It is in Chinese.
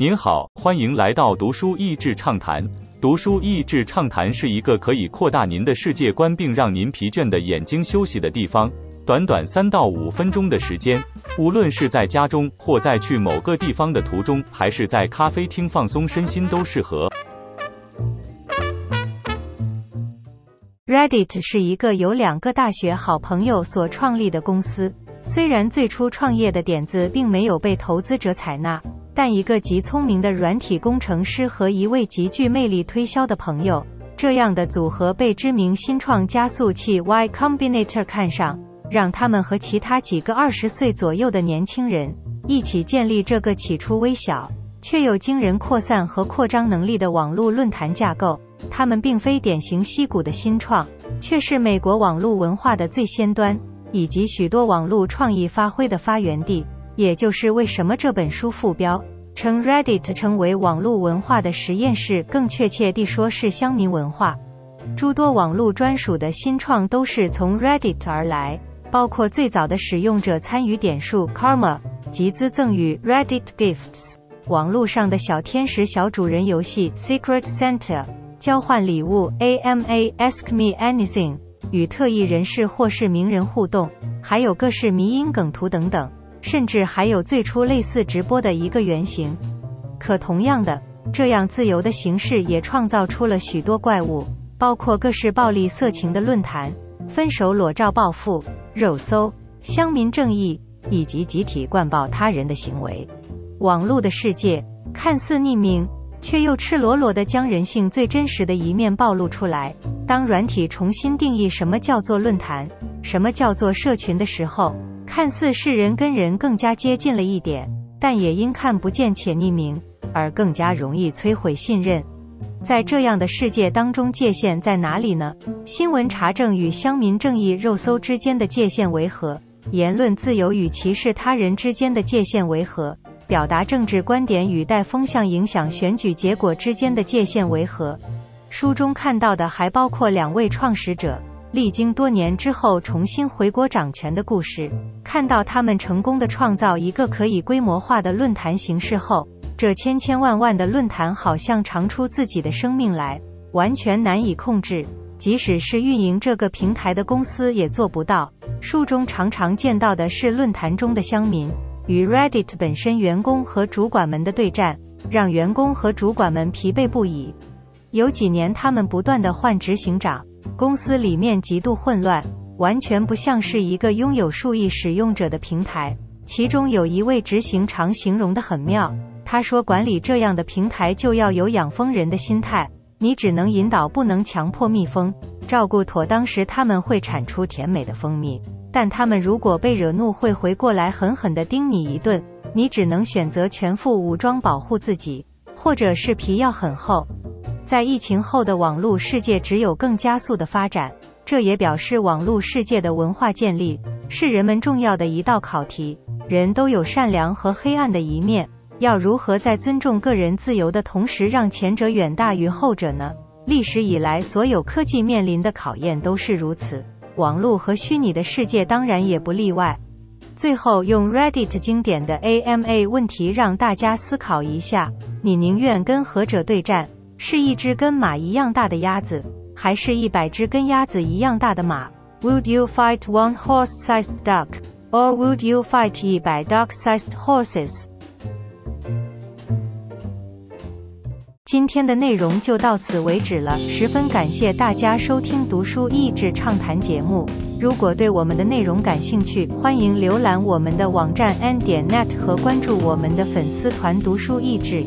您好，欢迎来到读书益智畅谈。读书益智畅谈是一个可以扩大您的世界观并让您疲倦的眼睛休息的地方。短短三到五分钟的时间，无论是在家中或在去某个地方的途中，还是在咖啡厅放松身心，都适合。Reddit 是一个由两个大学好朋友所创立的公司。虽然最初创业的点子并没有被投资者采纳，但一个极聪明的软体工程师和一位极具魅力推销的朋友，这样的组合被知名新创加速器 Y Combinator 看上，让他们和其他几个二十岁左右的年轻人一起建立这个起初微小却有惊人扩散和扩张能力的网络论坛架构。他们并非典型溪谷的新创，却是美国网络文化的最先端，以及许多网络创意发挥的发源地。也就是为什么这本书副标称 Reddit 成为网络文化的实验室，更确切地说是乡民文化。诸多网络专属的新创都是从 Reddit 而来，包括最早的使用者参与点数 Karma、集资赠与 Reddit Gifts、网络上的小天使小主人游戏 Secret Santa。交换礼物 AMA Ask Me Anything 与特异人士或是名人互动，还有各式迷因梗图等等，甚至还有最初类似直播的一个原型。可同样的，这样自由的形式也创造出了许多怪物，包括各式暴力色情的论坛、分手裸照报复、肉搜、乡民正义以及集体灌爆他人的行为。网络的世界看似匿名。却又赤裸裸地将人性最真实的一面暴露出来。当软体重新定义什么叫做论坛，什么叫做社群的时候，看似是人跟人更加接近了一点，但也因看不见且匿名，而更加容易摧毁信任。在这样的世界当中，界限在哪里呢？新闻查证与乡民正义肉搜之间的界限为何？言论自由与歧视他人之间的界限为何？表达政治观点与带风向影响选举结果之间的界限为何？书中看到的还包括两位创始者历经多年之后重新回国掌权的故事。看到他们成功的创造一个可以规模化的论坛形式后，这千千万万的论坛好像长出自己的生命来，完全难以控制。即使是运营这个平台的公司也做不到。书中常常见到的是论坛中的乡民。与 Reddit 本身员工和主管们的对战，让员工和主管们疲惫不已。有几年，他们不断的换执行长，公司里面极度混乱，完全不像是一个拥有数亿使用者的平台。其中有一位执行长形容的很妙，他说：“管理这样的平台就要有养蜂人的心态，你只能引导，不能强迫蜜蜂。照顾妥当时，他们会产出甜美的蜂蜜。”但他们如果被惹怒，会回过来狠狠地叮你一顿。你只能选择全副武装保护自己，或者是皮要很厚。在疫情后的网络世界，只有更加速的发展。这也表示网络世界的文化建立是人们重要的一道考题。人都有善良和黑暗的一面，要如何在尊重个人自由的同时，让前者远大于后者呢？历史以来，所有科技面临的考验都是如此。网络和虚拟的世界当然也不例外。最后，用 Reddit 经典的 AMA 问题让大家思考一下：你宁愿跟何者对战？是一只跟马一样大的鸭子，还是一百只跟鸭子一样大的马？Would you fight one horse-sized duck, or would you fight 一百 duck-sized horses？今天的内容就到此为止了，十分感谢大家收听读书益智畅谈节目。如果对我们的内容感兴趣，欢迎浏览我们的网站 n 点 net 和关注我们的粉丝团读书益智，